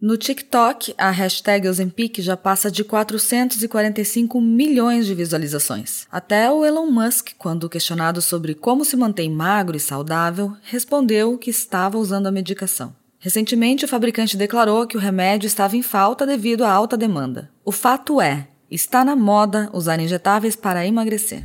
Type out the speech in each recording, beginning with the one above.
No TikTok, a hashtag Ozempic já passa de 445 milhões de visualizações. Até o Elon Musk, quando questionado sobre como se mantém magro e saudável, respondeu que estava usando a medicação. Recentemente, o fabricante declarou que o remédio estava em falta devido à alta demanda. O fato é, está na moda usar injetáveis para emagrecer.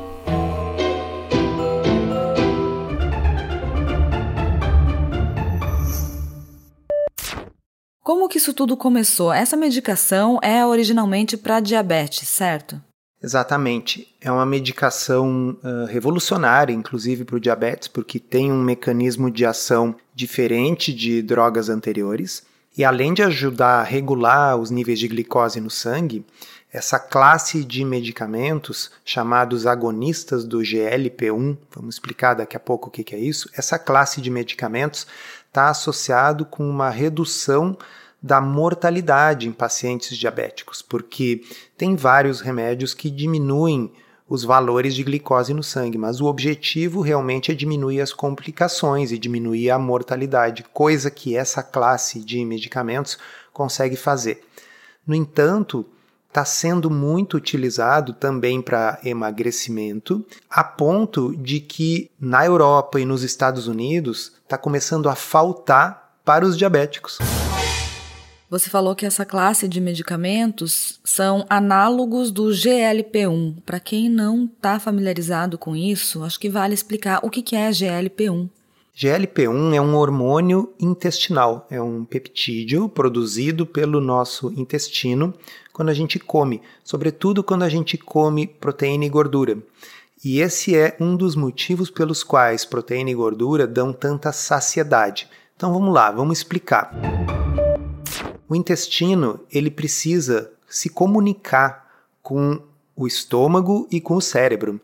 Como que isso tudo começou? Essa medicação é originalmente para diabetes, certo? Exatamente. É uma medicação uh, revolucionária, inclusive para o diabetes, porque tem um mecanismo de ação diferente de drogas anteriores. E além de ajudar a regular os níveis de glicose no sangue, essa classe de medicamentos, chamados agonistas do GLP-1, vamos explicar daqui a pouco o que é isso, essa classe de medicamentos está associado com uma redução da mortalidade em pacientes diabéticos, porque tem vários remédios que diminuem os valores de glicose no sangue, mas o objetivo realmente é diminuir as complicações e diminuir a mortalidade, coisa que essa classe de medicamentos consegue fazer. No entanto, está sendo muito utilizado também para emagrecimento, a ponto de que na Europa e nos Estados Unidos está começando a faltar para os diabéticos. Você falou que essa classe de medicamentos são análogos do GLP-1. Para quem não está familiarizado com isso, acho que vale explicar o que é GLP-1. GLP-1 é um hormônio intestinal, é um peptídeo produzido pelo nosso intestino quando a gente come, sobretudo quando a gente come proteína e gordura. E esse é um dos motivos pelos quais proteína e gordura dão tanta saciedade. Então vamos lá, vamos explicar. O intestino, ele precisa se comunicar com o estômago e com o cérebro.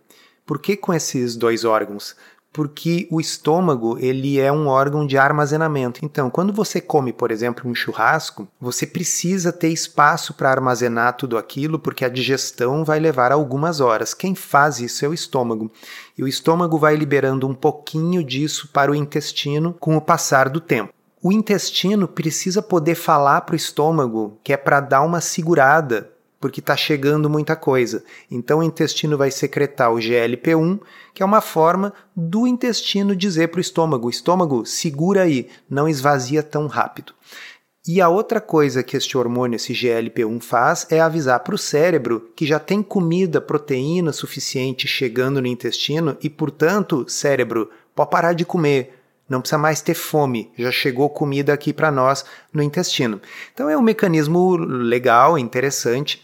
Por que com esses dois órgãos? porque o estômago ele é um órgão de armazenamento. Então, quando você come, por exemplo, um churrasco, você precisa ter espaço para armazenar tudo aquilo, porque a digestão vai levar algumas horas. Quem faz isso é o estômago. E o estômago vai liberando um pouquinho disso para o intestino com o passar do tempo. O intestino precisa poder falar para o estômago que é para dar uma segurada, porque está chegando muita coisa. Então o intestino vai secretar o GLP-1, que é uma forma do intestino dizer para o estômago: estômago, segura aí, não esvazia tão rápido. E a outra coisa que este hormônio, esse GLP-1, faz é avisar para o cérebro que já tem comida, proteína suficiente chegando no intestino e, portanto, cérebro, pode parar de comer, não precisa mais ter fome, já chegou comida aqui para nós no intestino. Então é um mecanismo legal, interessante.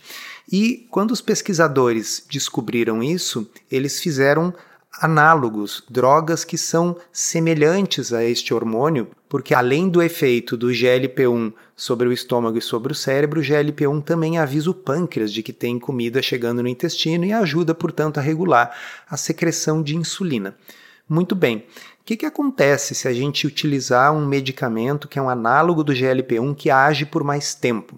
E quando os pesquisadores descobriram isso, eles fizeram análogos, drogas que são semelhantes a este hormônio, porque além do efeito do GLP-1 sobre o estômago e sobre o cérebro, o GLP-1 também avisa o pâncreas de que tem comida chegando no intestino e ajuda, portanto, a regular a secreção de insulina. Muito bem. O que, que acontece se a gente utilizar um medicamento que é um análogo do GLP-1 que age por mais tempo?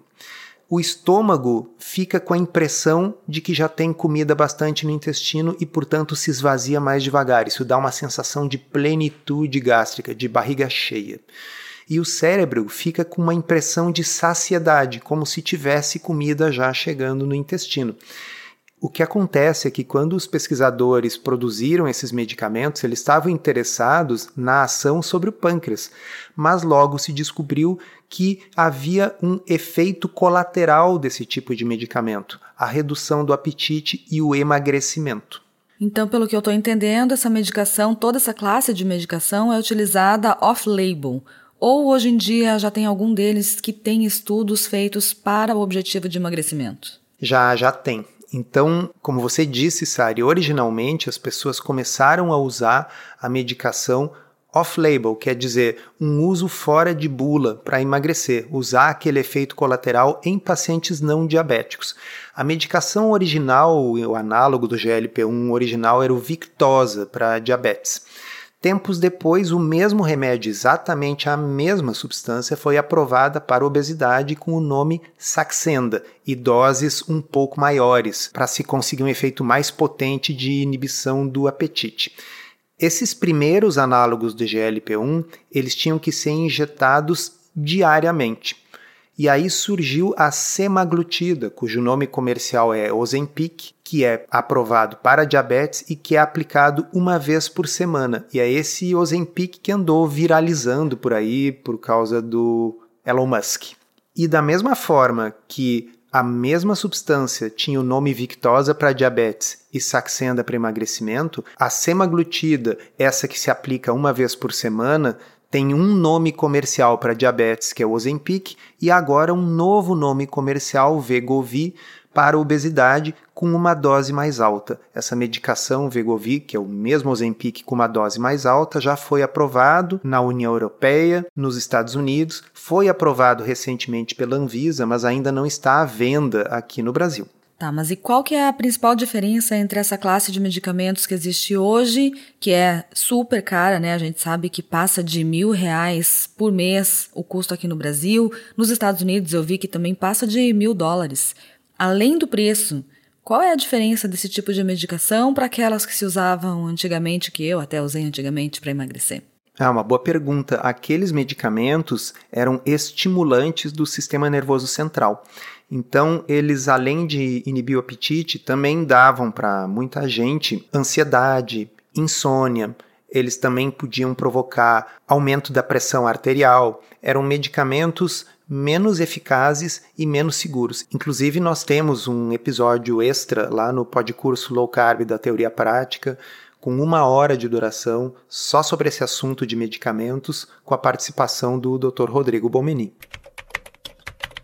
O estômago fica com a impressão de que já tem comida bastante no intestino e, portanto, se esvazia mais devagar. Isso dá uma sensação de plenitude gástrica, de barriga cheia. E o cérebro fica com uma impressão de saciedade, como se tivesse comida já chegando no intestino. O que acontece é que quando os pesquisadores produziram esses medicamentos, eles estavam interessados na ação sobre o pâncreas, mas logo se descobriu que havia um efeito colateral desse tipo de medicamento, a redução do apetite e o emagrecimento. Então, pelo que eu estou entendendo, essa medicação, toda essa classe de medicação é utilizada off-label, ou hoje em dia já tem algum deles que tem estudos feitos para o objetivo de emagrecimento? Já, já tem. Então, como você disse, Sari, originalmente as pessoas começaram a usar a medicação Off-label quer dizer um uso fora de bula para emagrecer, usar aquele efeito colateral em pacientes não diabéticos. A medicação original, o análogo do GLP-1 original, era o Victoza para diabetes. Tempos depois, o mesmo remédio, exatamente a mesma substância, foi aprovada para obesidade com o nome Saxenda e doses um pouco maiores, para se conseguir um efeito mais potente de inibição do apetite. Esses primeiros análogos do GLP-1, eles tinham que ser injetados diariamente. E aí surgiu a semaglutida, cujo nome comercial é Ozempic, que é aprovado para diabetes e que é aplicado uma vez por semana. E é esse Ozempic que andou viralizando por aí por causa do Elon Musk. E da mesma forma que a mesma substância tinha o nome Victosa para diabetes e Saxenda para emagrecimento, a semaglutida, essa que se aplica uma vez por semana, tem um nome comercial para diabetes, que é o Ozempic, e agora um novo nome comercial, Vegovi, para obesidade com uma dose mais alta. Essa medicação Vegovi, que é o mesmo Ozempic com uma dose mais alta, já foi aprovado na União Europeia, nos Estados Unidos, foi aprovado recentemente pela Anvisa, mas ainda não está à venda aqui no Brasil. Tá, mas e qual que é a principal diferença entre essa classe de medicamentos que existe hoje, que é super cara, né? A gente sabe que passa de mil reais por mês o custo aqui no Brasil. Nos Estados Unidos eu vi que também passa de mil dólares. Além do preço, qual é a diferença desse tipo de medicação para aquelas que se usavam antigamente, que eu até usei antigamente para emagrecer? É uma boa pergunta. Aqueles medicamentos eram estimulantes do sistema nervoso central. Então, eles, além de inibir o apetite, também davam para muita gente ansiedade, insônia. Eles também podiam provocar aumento da pressão arterial. Eram medicamentos menos eficazes e menos seguros. Inclusive, nós temos um episódio extra lá no podcurso Low Carb da Teoria Prática, com uma hora de duração, só sobre esse assunto de medicamentos, com a participação do Dr. Rodrigo Bomeni.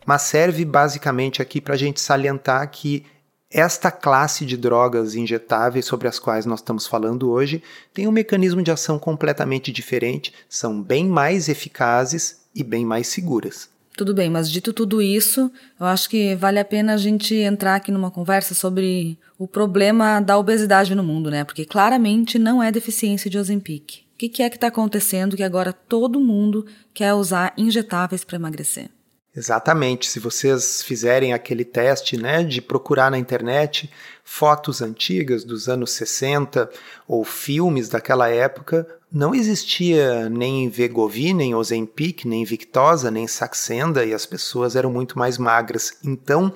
Mas serve basicamente aqui para a gente salientar que esta classe de drogas injetáveis sobre as quais nós estamos falando hoje tem um mecanismo de ação completamente diferente, são bem mais eficazes e bem mais seguras. Tudo bem, mas dito tudo isso, eu acho que vale a pena a gente entrar aqui numa conversa sobre o problema da obesidade no mundo, né? Porque claramente não é deficiência de Ozempic. O que é que está acontecendo que agora todo mundo quer usar injetáveis para emagrecer? Exatamente. Se vocês fizerem aquele teste né, de procurar na internet fotos antigas dos anos 60 ou filmes daquela época, não existia nem Vegovi, nem Ozempic, nem Victoza, nem Saxenda e as pessoas eram muito mais magras. Então,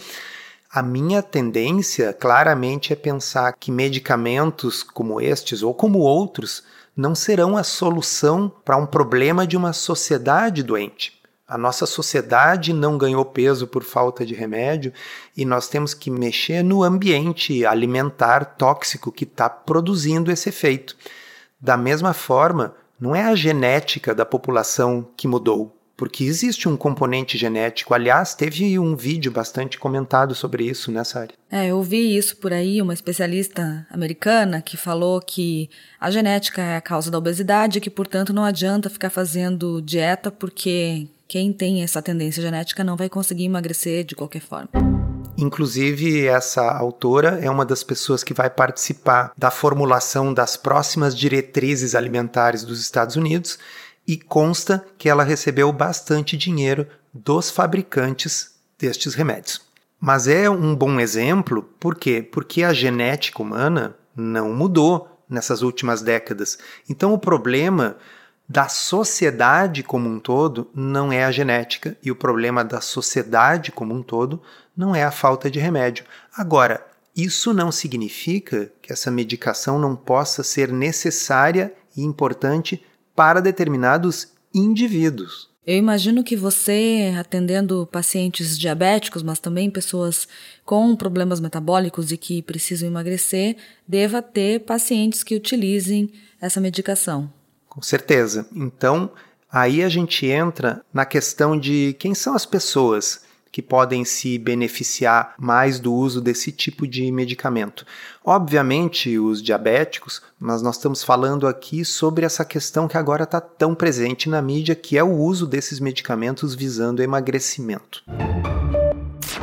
a minha tendência claramente é pensar que medicamentos como estes ou como outros não serão a solução para um problema de uma sociedade doente. A nossa sociedade não ganhou peso por falta de remédio e nós temos que mexer no ambiente alimentar tóxico que está produzindo esse efeito. Da mesma forma, não é a genética da população que mudou, porque existe um componente genético. Aliás, teve um vídeo bastante comentado sobre isso nessa área. É, eu vi isso por aí, uma especialista americana que falou que a genética é a causa da obesidade, que portanto não adianta ficar fazendo dieta porque quem tem essa tendência genética não vai conseguir emagrecer de qualquer forma. Inclusive, essa autora é uma das pessoas que vai participar da formulação das próximas diretrizes alimentares dos Estados Unidos e consta que ela recebeu bastante dinheiro dos fabricantes destes remédios. Mas é um bom exemplo, por quê? Porque a genética humana não mudou nessas últimas décadas. Então o problema da sociedade como um todo não é a genética e o problema da sociedade como um todo não é a falta de remédio. Agora, isso não significa que essa medicação não possa ser necessária e importante para determinados indivíduos. Eu imagino que você, atendendo pacientes diabéticos, mas também pessoas com problemas metabólicos e que precisam emagrecer, deva ter pacientes que utilizem essa medicação. Com certeza. Então, aí a gente entra na questão de quem são as pessoas que podem se beneficiar mais do uso desse tipo de medicamento. Obviamente, os diabéticos, mas nós estamos falando aqui sobre essa questão que agora está tão presente na mídia, que é o uso desses medicamentos visando emagrecimento.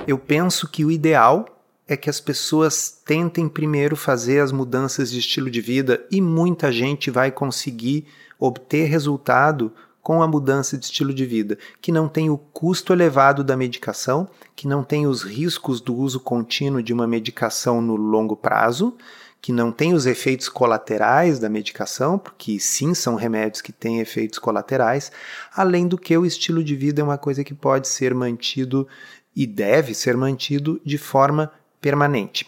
Eu penso que o ideal é que as pessoas tentem primeiro fazer as mudanças de estilo de vida e muita gente vai conseguir obter resultado com a mudança de estilo de vida, que não tem o custo elevado da medicação, que não tem os riscos do uso contínuo de uma medicação no longo prazo, que não tem os efeitos colaterais da medicação, porque sim são remédios que têm efeitos colaterais, além do que o estilo de vida é uma coisa que pode ser mantido e deve ser mantido de forma permanente.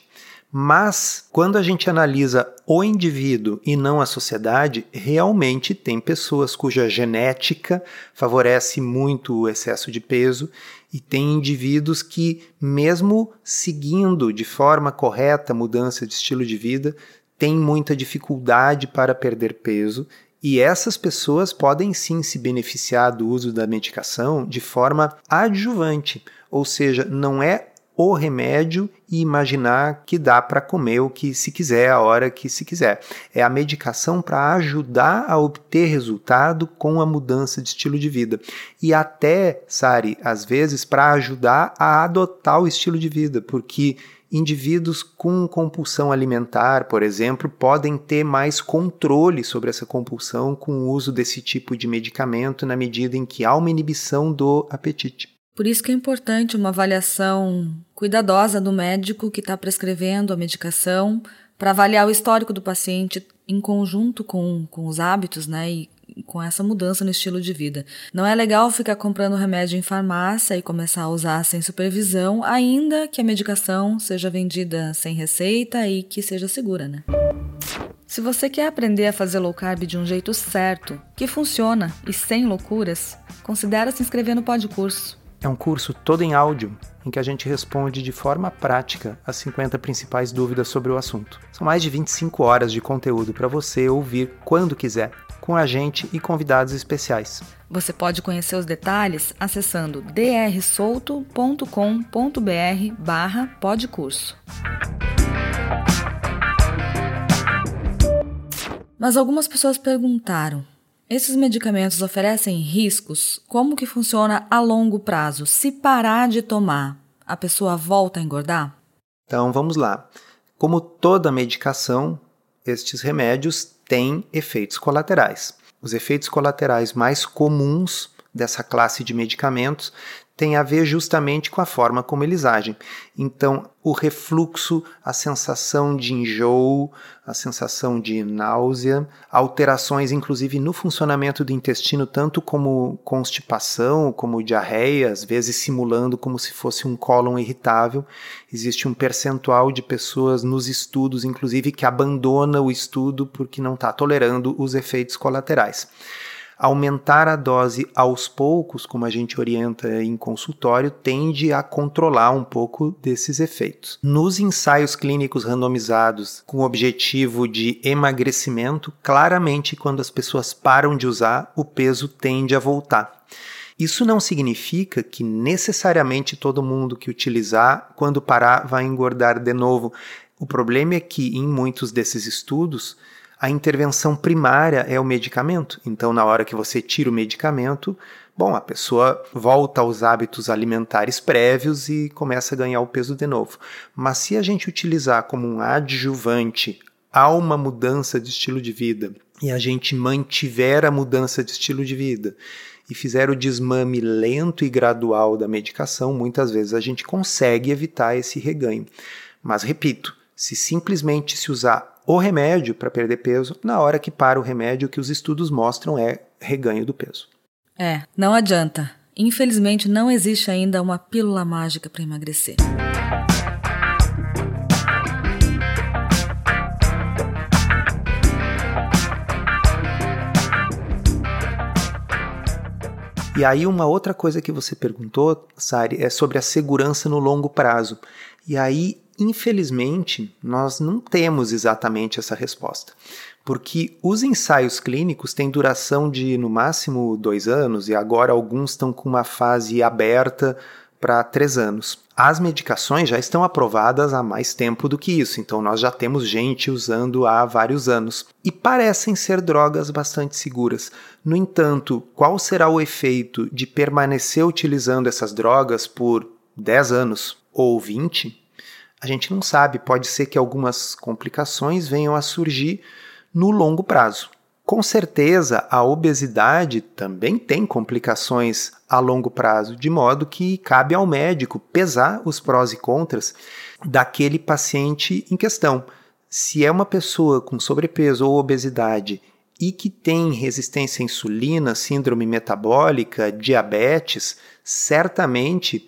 Mas, quando a gente analisa o indivíduo e não a sociedade, realmente tem pessoas cuja genética favorece muito o excesso de peso e tem indivíduos que, mesmo seguindo de forma correta a mudança de estilo de vida, têm muita dificuldade para perder peso. E essas pessoas podem sim se beneficiar do uso da medicação de forma adjuvante, ou seja, não é o remédio e imaginar que dá para comer o que se quiser a hora que se quiser. É a medicação para ajudar a obter resultado com a mudança de estilo de vida. E até, Sari, às vezes para ajudar a adotar o estilo de vida, porque indivíduos com compulsão alimentar, por exemplo, podem ter mais controle sobre essa compulsão com o uso desse tipo de medicamento na medida em que há uma inibição do apetite. Por isso que é importante uma avaliação cuidadosa do médico que está prescrevendo a medicação para avaliar o histórico do paciente em conjunto com, com os hábitos, né? E com essa mudança no estilo de vida. Não é legal ficar comprando remédio em farmácia e começar a usar sem supervisão, ainda que a medicação seja vendida sem receita e que seja segura, né? Se você quer aprender a fazer low carb de um jeito certo, que funciona e sem loucuras, considere se inscrever no Podcurso. É um curso todo em áudio em que a gente responde de forma prática as 50 principais dúvidas sobre o assunto. São mais de 25 horas de conteúdo para você ouvir quando quiser, com a gente e convidados especiais. Você pode conhecer os detalhes acessando drsolto.com.br barra podcurso. Mas algumas pessoas perguntaram esses medicamentos oferecem riscos? Como que funciona a longo prazo? Se parar de tomar, a pessoa volta a engordar? Então vamos lá. Como toda medicação, estes remédios têm efeitos colaterais. Os efeitos colaterais mais comuns dessa classe de medicamentos tem a ver justamente com a forma como eles agem. Então, o refluxo, a sensação de enjoo, a sensação de náusea, alterações inclusive no funcionamento do intestino, tanto como constipação, como diarreia, às vezes simulando como se fosse um cólon irritável. Existe um percentual de pessoas nos estudos, inclusive, que abandona o estudo porque não está tolerando os efeitos colaterais aumentar a dose aos poucos, como a gente orienta em consultório, tende a controlar um pouco desses efeitos. Nos ensaios clínicos randomizados com objetivo de emagrecimento, claramente quando as pessoas param de usar, o peso tende a voltar. Isso não significa que necessariamente todo mundo que utilizar, quando parar, vai engordar de novo. O problema é que em muitos desses estudos, a intervenção primária é o medicamento. Então, na hora que você tira o medicamento, bom, a pessoa volta aos hábitos alimentares prévios e começa a ganhar o peso de novo. Mas se a gente utilizar como um adjuvante a uma mudança de estilo de vida e a gente mantiver a mudança de estilo de vida e fizer o desmame lento e gradual da medicação, muitas vezes a gente consegue evitar esse reganho. Mas repito, se simplesmente se usar o remédio para perder peso, na hora que para o remédio, o que os estudos mostram é reganho do peso. É, não adianta. Infelizmente, não existe ainda uma pílula mágica para emagrecer. E aí, uma outra coisa que você perguntou, Sari, é sobre a segurança no longo prazo. E aí Infelizmente, nós não temos exatamente essa resposta, porque os ensaios clínicos têm duração de no máximo dois anos e agora alguns estão com uma fase aberta para três anos. As medicações já estão aprovadas há mais tempo do que isso, então nós já temos gente usando há vários anos e parecem ser drogas bastante seguras. No entanto, qual será o efeito de permanecer utilizando essas drogas por 10 anos ou 20? A gente não sabe, pode ser que algumas complicações venham a surgir no longo prazo. Com certeza, a obesidade também tem complicações a longo prazo, de modo que cabe ao médico pesar os prós e contras daquele paciente em questão. Se é uma pessoa com sobrepeso ou obesidade e que tem resistência à insulina, síndrome metabólica, diabetes, certamente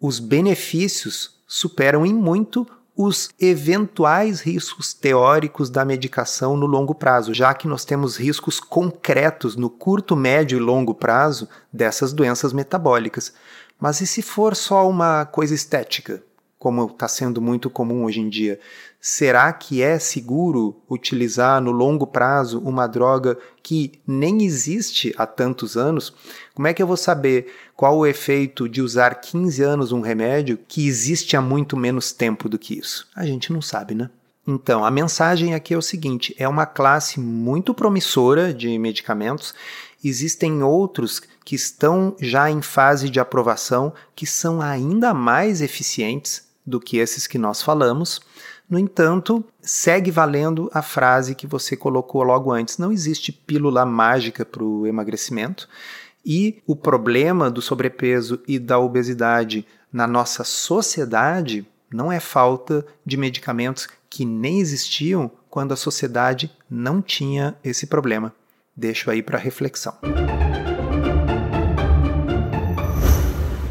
os benefícios superam em muito os eventuais riscos teóricos da medicação no longo prazo, já que nós temos riscos concretos no curto, médio e longo prazo dessas doenças metabólicas. Mas e se for só uma coisa estética? Como está sendo muito comum hoje em dia. Será que é seguro utilizar no longo prazo uma droga que nem existe há tantos anos? Como é que eu vou saber qual o efeito de usar 15 anos um remédio que existe há muito menos tempo do que isso? A gente não sabe, né? Então, a mensagem aqui é o seguinte: é uma classe muito promissora de medicamentos. Existem outros que estão já em fase de aprovação que são ainda mais eficientes do que esses que nós falamos. No entanto, segue valendo a frase que você colocou logo antes: não existe pílula mágica para o emagrecimento. E o problema do sobrepeso e da obesidade na nossa sociedade não é falta de medicamentos que nem existiam quando a sociedade não tinha esse problema. Deixo aí para reflexão.